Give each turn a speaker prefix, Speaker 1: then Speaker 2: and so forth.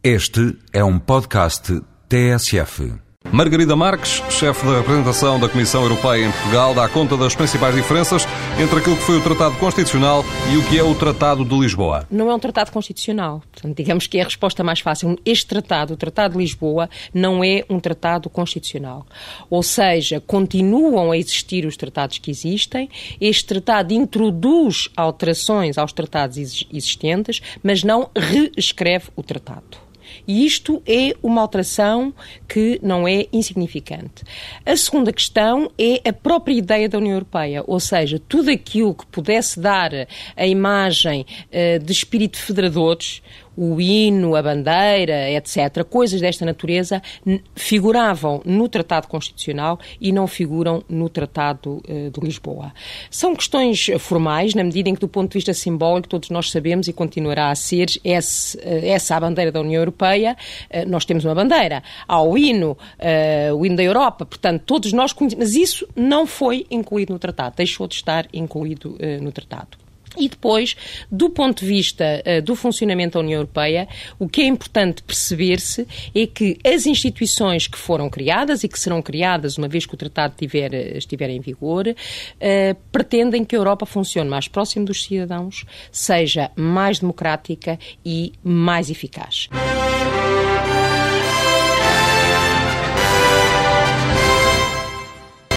Speaker 1: Este é um podcast TSF.
Speaker 2: Margarida Marques, chefe da representação da Comissão Europeia em Portugal, dá conta das principais diferenças entre aquilo que foi o Tratado Constitucional e o que é o Tratado de Lisboa.
Speaker 3: Não é um tratado constitucional. Portanto, digamos que é a resposta mais fácil. Este tratado, o Tratado de Lisboa, não é um tratado constitucional. Ou seja, continuam a existir os tratados que existem. Este tratado introduz alterações aos tratados existentes, mas não reescreve o tratado. E isto é uma alteração que não é insignificante. A segunda questão é a própria ideia da União Europeia, ou seja, tudo aquilo que pudesse dar a imagem uh, de espírito federadores, o hino, a bandeira, etc., coisas desta natureza, figuravam no Tratado Constitucional e não figuram no Tratado uh, de Lisboa. São questões formais, na medida em que, do ponto de vista simbólico, todos nós sabemos e continuará a ser esse, uh, essa a bandeira da União Europeia. Uh, nós temos uma bandeira. Há o hino, o hino da Europa, portanto, todos nós conhecemos. Mas isso não foi incluído no Tratado, deixou de estar incluído no Tratado. E depois, do ponto de vista uh, do funcionamento da União Europeia, o que é importante perceber-se é que as instituições que foram criadas e que serão criadas uma vez que o tratado tiver, eh, estiver em vigor, uh, pretendem que a Europa funcione mais próximo dos cidadãos, seja mais democrática e mais eficaz.